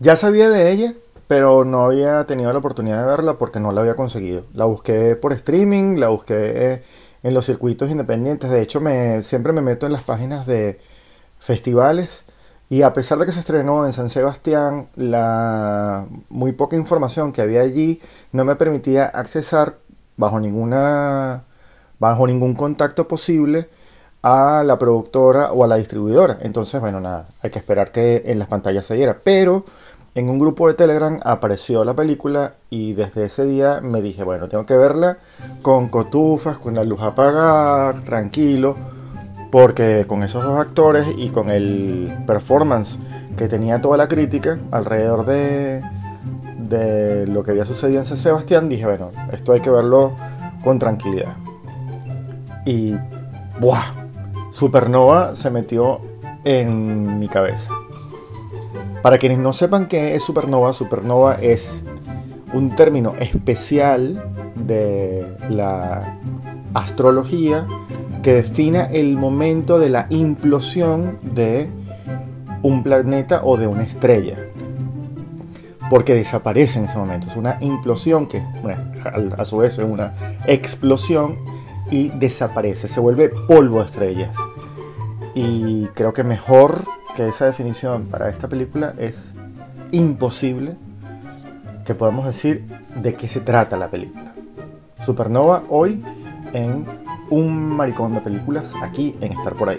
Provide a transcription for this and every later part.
Ya sabía de ella, pero no había tenido la oportunidad de verla porque no la había conseguido. La busqué por streaming, la busqué en los circuitos independientes. De hecho, me, siempre me meto en las páginas de festivales. Y a pesar de que se estrenó en San Sebastián, la muy poca información que había allí no me permitía accesar bajo ninguna bajo ningún contacto posible a la productora o a la distribuidora. Entonces, bueno, nada, hay que esperar que en las pantallas se diera. Pero en un grupo de Telegram apareció la película y desde ese día me dije, bueno, tengo que verla con cotufas, con la luz apagada, tranquilo, porque con esos dos actores y con el performance que tenía toda la crítica alrededor de, de lo que había sucedido en San Sebastián, dije, bueno, esto hay que verlo con tranquilidad. Y, ¡buah! Supernova se metió en mi cabeza. Para quienes no sepan qué es supernova, supernova es un término especial de la astrología que defina el momento de la implosión de un planeta o de una estrella. Porque desaparece en ese momento. Es una implosión que a su vez es una explosión y desaparece, se vuelve polvo de estrellas. Y creo que mejor que esa definición para esta película es imposible que podamos decir de qué se trata la película. Supernova hoy en un maricón de películas aquí en Estar por ahí.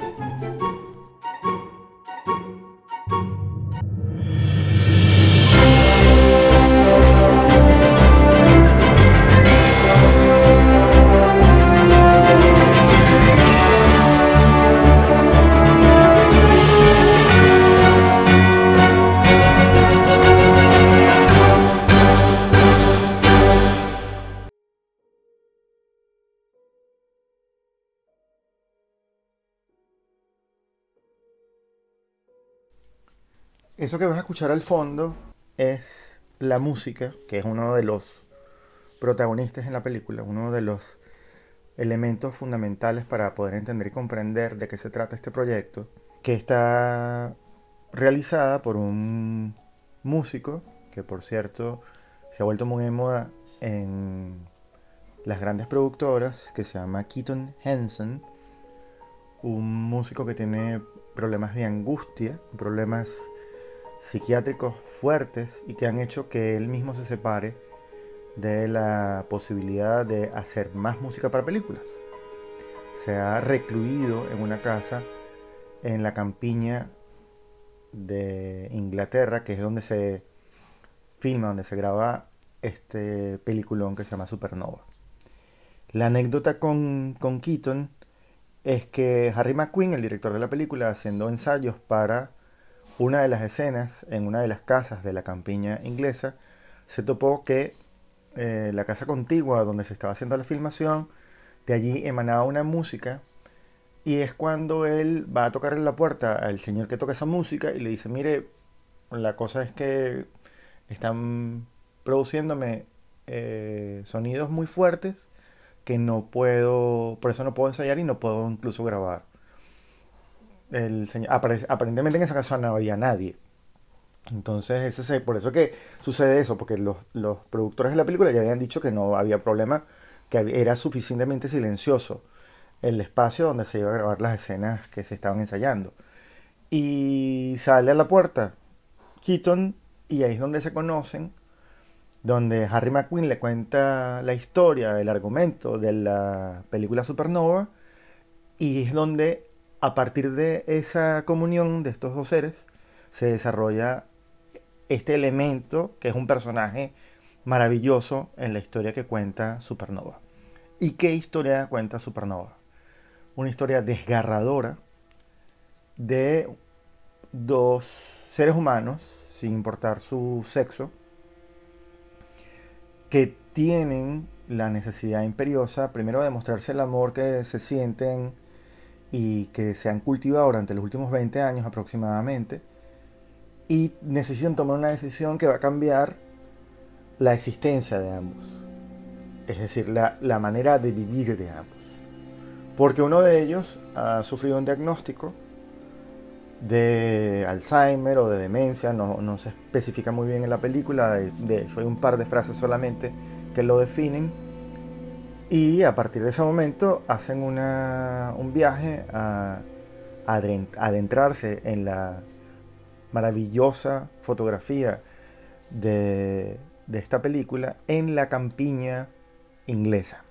Eso que vas a escuchar al fondo es la música, que es uno de los protagonistas en la película, uno de los elementos fundamentales para poder entender y comprender de qué se trata este proyecto, que está realizada por un músico que por cierto se ha vuelto muy de moda en las grandes productoras, que se llama Keaton Henson, un músico que tiene problemas de angustia, problemas psiquiátricos fuertes y que han hecho que él mismo se separe de la posibilidad de hacer más música para películas. Se ha recluido en una casa en la campiña de Inglaterra, que es donde se filma, donde se graba este peliculón que se llama Supernova. La anécdota con, con Keaton es que Harry McQueen, el director de la película, haciendo ensayos para una de las escenas en una de las casas de la campiña inglesa, se topó que eh, la casa contigua donde se estaba haciendo la filmación, de allí emanaba una música y es cuando él va a tocar en la puerta al señor que toca esa música y le dice, mire, la cosa es que están produciéndome eh, sonidos muy fuertes que no puedo, por eso no puedo ensayar y no puedo incluso grabar el señor, aparentemente en esa casa no había nadie. Entonces, ese, por eso que sucede eso, porque los, productores de la película ya habían dicho que no había problema, que era suficientemente silencioso el espacio donde se iba a grabar las escenas que se estaban ensayando. Y sale a la puerta Keaton y ahí es donde se conocen, donde Harry McQueen le cuenta la historia, el argumento de la película Supernova y es donde a partir de esa comunión de estos dos seres, se desarrolla este elemento que es un personaje maravilloso en la historia que cuenta Supernova. ¿Y qué historia cuenta Supernova? Una historia desgarradora de dos seres humanos, sin importar su sexo, que tienen la necesidad imperiosa, primero de mostrarse el amor que se sienten y que se han cultivado durante los últimos 20 años aproximadamente y necesitan tomar una decisión que va a cambiar la existencia de ambos, es decir, la, la manera de vivir de ambos. Porque uno de ellos ha sufrido un diagnóstico de Alzheimer o de demencia, no, se especifica muy bien en la película, de, hecho hay un par de frases solamente que lo definen. Y a partir de ese momento hacen un viaje a, adentrarse en la maravillosa fotografía de, de esta película en la campiña inglesa.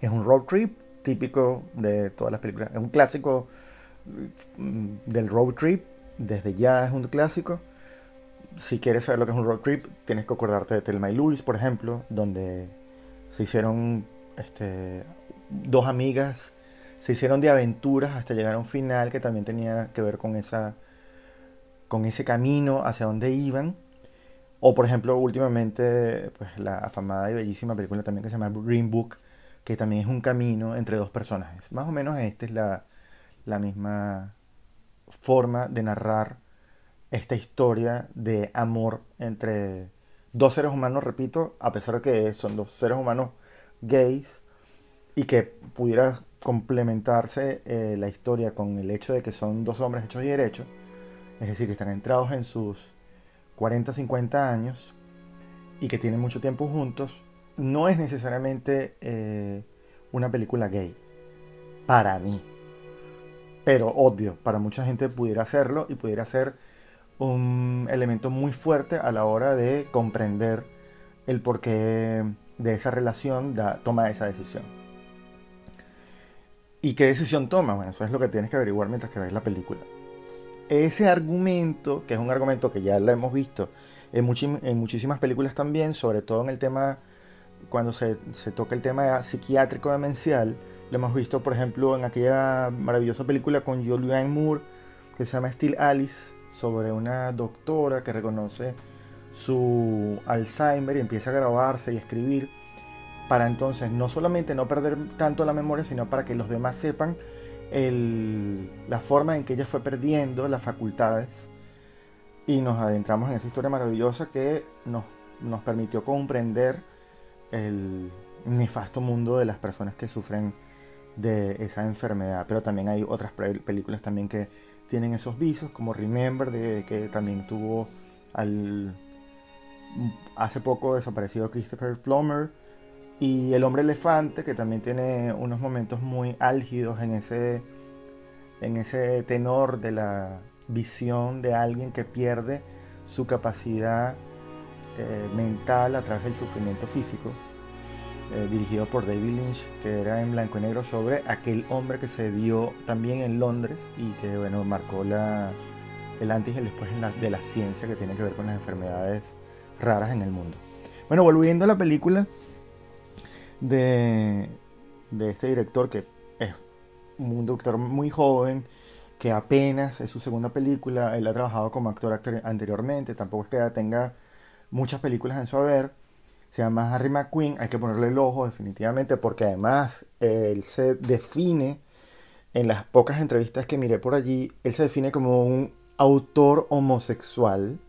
Es un road trip típico de todas las películas, es un clásico mm, del road trip, desde ya es un clásico. Si quieres saber lo que es un road trip, tienes que acordarte de Telma y Louise, por ejemplo, donde se hicieron este, dos amigas, se hicieron de aventuras hasta llegar a un final que también tenía que ver con, esa, con ese camino hacia donde iban. O por ejemplo, últimamente, pues la afamada y bellísima película también que se llama Green Book, que también es un camino entre dos personajes. Más o menos esta es la, la misma forma de narrar esta historia de amor entre dos seres humanos, repito, a pesar de que son dos seres humanos gays y que pudiera complementarse eh, la historia con el hecho de que son dos hombres hechos y derechos, es decir, que están entrados en sus 40, 50 años y que tienen mucho tiempo juntos, no es necesariamente eh, una película gay. Para mí. Pero obvio, para mucha gente pudiera hacerlo y pudiera ser un elemento muy fuerte a la hora de comprender el porqué de esa relación da, toma esa decisión. ¿Y qué decisión toma? Bueno, eso es lo que tienes que averiguar mientras que ves la película ese argumento, que es un argumento que ya lo hemos visto en, muchísimas películas también, sobre todo en el tema, cuando se, toca el tema psiquiátrico demencial, lo hemos visto, por ejemplo, en aquella maravillosa película con Julianne Moore, que se llama Still Alice, sobre una doctora que reconoce su Alzheimer y empieza a grabarse y escribir para entonces no solamente no perder tanto la memoria, sino para que los demás sepan la forma en que ella fue perdiendo las facultades y nos adentramos en esa historia maravillosa que nos, nos permitió comprender el nefasto mundo de las personas que sufren de esa enfermedad. Pero también hay otras películas también que tienen esos visos, como Remember, de, que también tuvo al hace poco desaparecido Christopher Plummer y El hombre elefante, que también tiene unos momentos muy álgidos en ese, en ese tenor de la visión de alguien que pierde su capacidad eh, mental a través del sufrimiento físico, eh, dirigido por David Lynch, que era en blanco y negro sobre aquel hombre que se dio también en Londres y que bueno, marcó la, el antes y el después de la ciencia que tiene que ver con las enfermedades raras en el mundo. Bueno, volviendo a la película, de, este director que es un director muy joven, que apenas es su segunda película, él ha trabajado como actor, anteriormente, tampoco es que tenga muchas películas en su haber, se llama Harry McQueen, hay que ponerle el ojo definitivamente porque además él se define, en las pocas entrevistas que miré por allí, él se define como un autor homosexual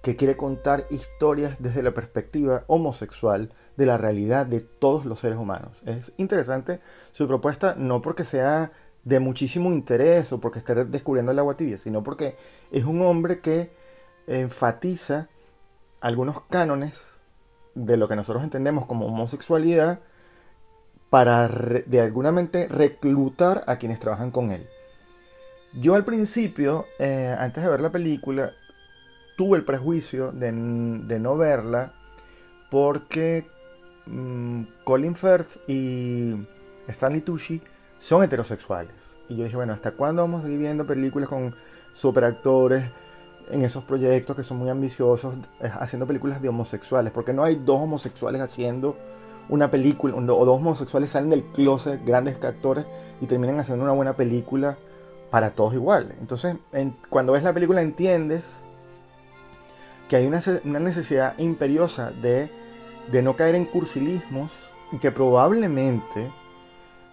que quiere contar historias desde la perspectiva homosexual de la realidad de todos los seres humanos. Es interesante su propuesta, no porque sea de muchísimo interés o porque esté descubriendo el agua tibia, sino porque es un hombre que enfatiza algunos cánones de lo que nosotros entendemos como homosexualidad para de alguna manera reclutar a quienes trabajan con él. Yo al principio, eh, antes de ver la película, tuve el prejuicio de, no verla porque mm, Colin Firth y Stanley Tucci son heterosexuales. Y yo dije, bueno, ¿hasta cuándo vamos a seguir viendo películas con superactores en esos proyectos que son muy ambiciosos, eh, haciendo películas de homosexuales? Porque no hay dos homosexuales haciendo una película, o dos homosexuales salen del closet, grandes actores, y terminan haciendo una buena película para todos igual. Entonces, cuando ves la película entiendes que hay una, necesidad imperiosa de, no caer en cursilismos y que probablemente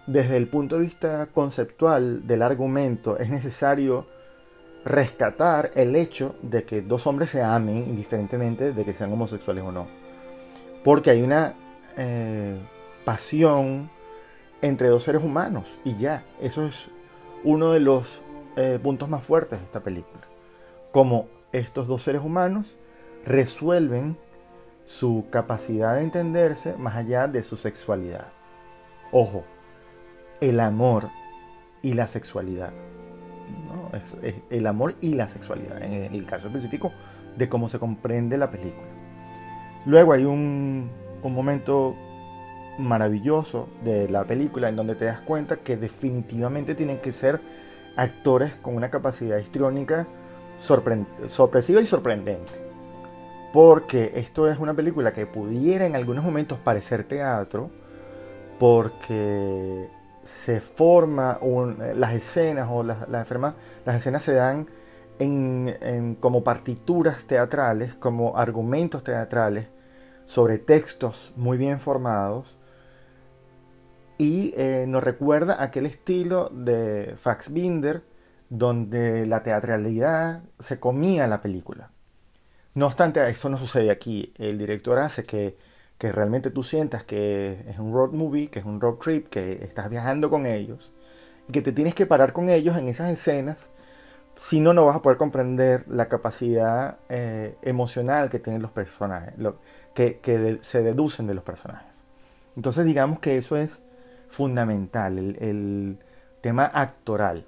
desde el punto de vista conceptual del argumento es necesario rescatar el hecho de que dos hombres se amen indiferentemente de que sean homosexuales o no. Porque hay una eh, pasión entre dos seres humanos y ya, eso es uno de los eh, puntos más fuertes de esta película. Como estos dos seres humanos resuelven su capacidad de entenderse más allá de su sexualidad. Ojo, el amor y la sexualidad. Es, el amor y la sexualidad, en el caso específico de cómo se comprende la película. Luego hay un, un momento maravilloso de la película en donde te das cuenta que definitivamente tienen que ser actores con una capacidad histriónica sorpresiva y sorprendente. Porque esto es una película que pudiera en algunos momentos parecer teatro, porque se forma las escenas o las, las, las escenas se dan en, como partituras teatrales, como argumentos teatrales, sobre textos muy bien formados, y eh, nos recuerda aquel estilo de Faxbinder donde la teatralidad se comía la película. No obstante, eso no sucede aquí. El director hace que, que realmente tú sientas que es un road movie, que es un road trip, que estás viajando con ellos y que te tienes que parar con ellos en esas escenas. Si no, no vas a poder comprender la capacidad eh, emocional que tienen los personajes, lo, que, se deducen de los personajes. Entonces, digamos que eso es fundamental, el, tema actoral.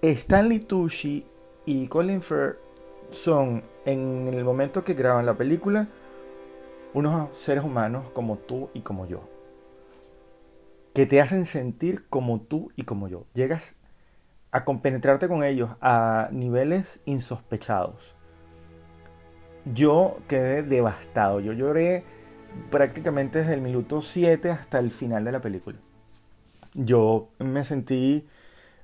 Stanley Tucci y Colin Firth son, en el momento que graban la película, unos seres humanos como tú y como yo. Que te hacen sentir como tú y como yo. Llegas a compenetrarte con ellos a niveles insospechados. Yo quedé devastado. Yo lloré prácticamente desde el minuto 7 hasta el final de la película. Yo me sentí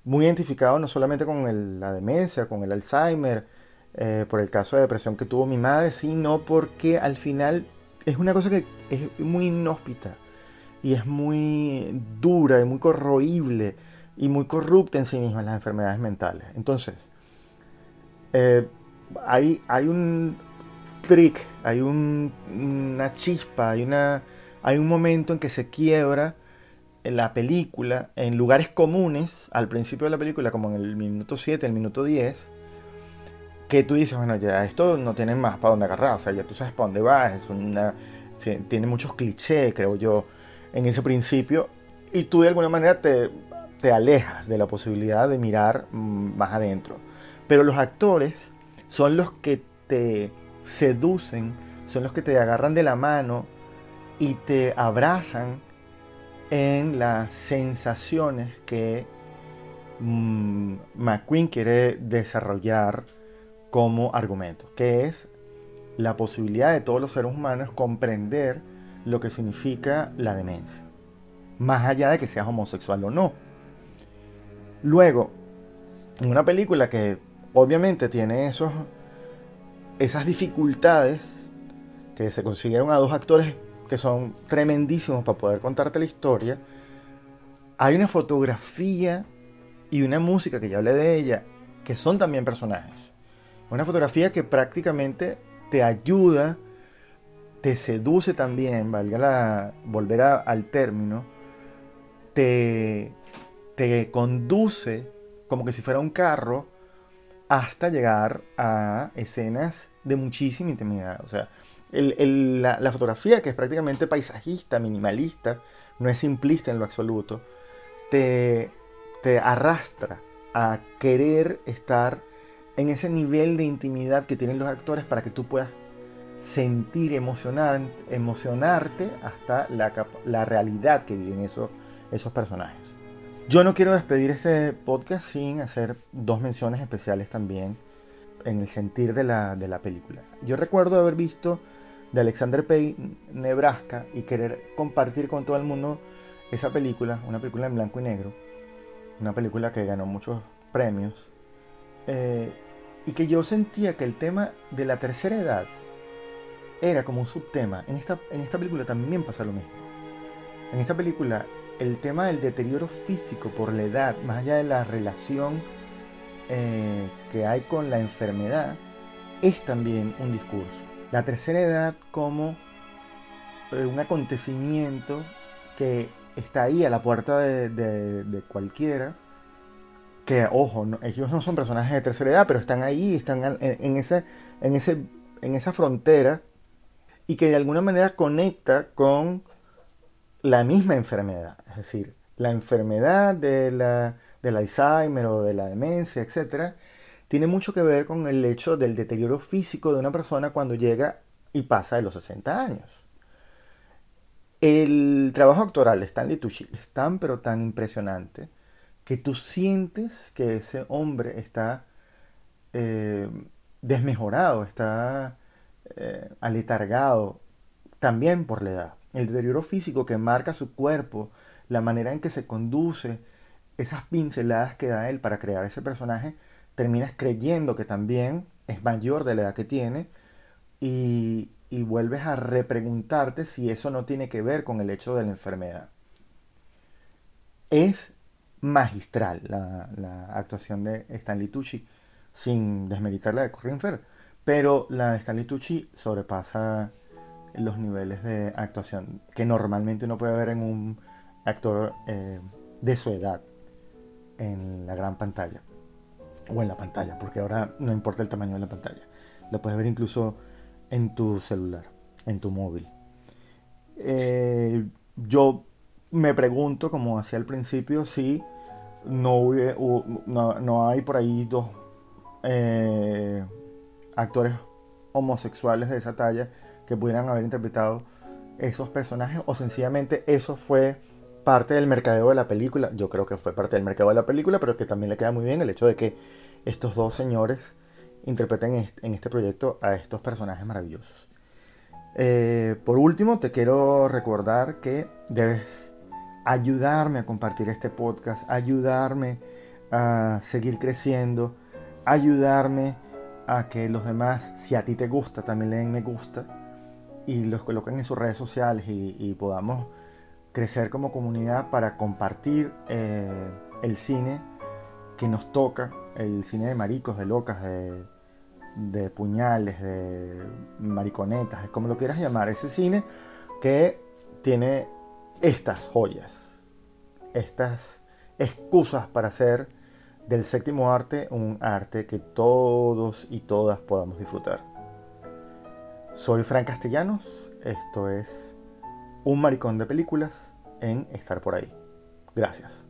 muy identificado no solamente con la demencia, con el Alzheimer, eh, por el caso de depresión que tuvo mi madre, sino porque al final es una cosa que es muy inhóspita y es muy dura y muy corroíble y muy corrupta en sí misma las enfermedades mentales. Entonces, eh, hay, hay un, trick, hay una chispa, hay, una, hay un momento en que se quiebra la película en lugares comunes al principio de la película, como en el minuto 7, el minuto 10, que tú dices, bueno, ya esto no tiene más para dónde agarrar, o sea, ya tú sabes para dónde vas, es una, tiene muchos clichés, creo yo, en ese principio, y tú de alguna manera te, te alejas de la posibilidad de mirar mm, más adentro. Pero los actores son los que te seducen, son los que te agarran de la mano y te abrazan en las sensaciones que mm, McQueen quiere desarrollar como argumento, que es la posibilidad de todos los seres humanos comprender lo que significa la demencia, más allá de que seas homosexual o no. Luego, en una película que obviamente tiene esos esas dificultades que se consiguieron a dos actores que son tremendísimos para poder contarte la historia, hay una fotografía y una música que ya hablé de ella, que son también personajes. Una fotografía que prácticamente te ayuda, te seduce también, valga la, volver al término, te, te conduce como que si fuera un carro hasta llegar a escenas de muchísima intimidad. O sea, la, fotografía, que es prácticamente paisajista, minimalista, no es simplista en lo absoluto, te, te arrastra a querer estar en ese nivel de intimidad que tienen los actores para que tú puedas sentir, emocionar, emocionarte hasta la, la realidad que viven esos, esos personajes. Yo no quiero despedir este podcast sin hacer dos menciones especiales también en el sentir de la, película. Yo recuerdo haber visto de Alexander Payne Nebraska y querer compartir con todo el mundo esa película, una película en blanco y negro, una película que ganó muchos premios, eh, y que yo sentía que el tema de la tercera edad era como un subtema. En esta, en esta película también pasa lo mismo. En esta película el tema del deterioro físico por la edad, más allá de la relación eh, que hay con la enfermedad, es también un discurso. La tercera edad como eh, un acontecimiento que está ahí a la puerta de, cualquiera que, ojo, ellos no son personajes de tercera edad, pero están ahí, están en, ese, en, ese, en esa frontera y que de alguna manera conecta con la misma enfermedad. Es decir, la enfermedad de la, del Alzheimer o de la demencia, etc., tiene mucho que ver con el hecho del deterioro físico de una persona cuando llega y pasa de los 60 años. El trabajo actoral de Stanley Tucci es tan pero tan impresionante que tú sientes que ese hombre está eh, desmejorado, está eh, aletargado, también por la edad. El deterioro físico que marca su cuerpo, la manera en que se conduce, esas pinceladas que da él para crear ese personaje, terminas creyendo que también es mayor de la edad que tiene y, y vuelves a repreguntarte si eso no tiene que ver con el hecho de la enfermedad. Es magistral la, actuación de Stanley Tucci, sin desmeritar la de Corinne pero la de Stanley Tucci sobrepasa los niveles de actuación que normalmente uno puede ver en un actor eh, de su edad en la gran pantalla o en la pantalla, porque ahora no importa el tamaño de la pantalla, lo puedes ver incluso en tu celular, en tu móvil. Eh, yo me pregunto, como hacía al principio, si no, no, hay por ahí dos eh, actores homosexuales de esa talla que pudieran haber interpretado esos personajes o sencillamente eso fue parte del mercadeo de la película. Yo creo que fue parte del mercadeo de la película, pero que también le queda muy bien el hecho de que estos dos señores interpreten en este proyecto a estos personajes maravillosos. Eh, por último, te quiero recordar que debes ayudarme a compartir este podcast, ayudarme a seguir creciendo, ayudarme a que los demás, si a ti te gusta, también le den me gusta y los coloquen en sus redes sociales y, podamos crecer como comunidad para compartir eh, el cine que nos toca, el cine de maricos, de locas, de, de puñales, de mariconetas, como lo quieras llamar, ese cine que tiene estas joyas, estas excusas para hacer del séptimo arte un arte que todos y todas podamos disfrutar. Soy Fran Castellanos, esto es Un Maricón de Películas en Estar por ahí. Gracias.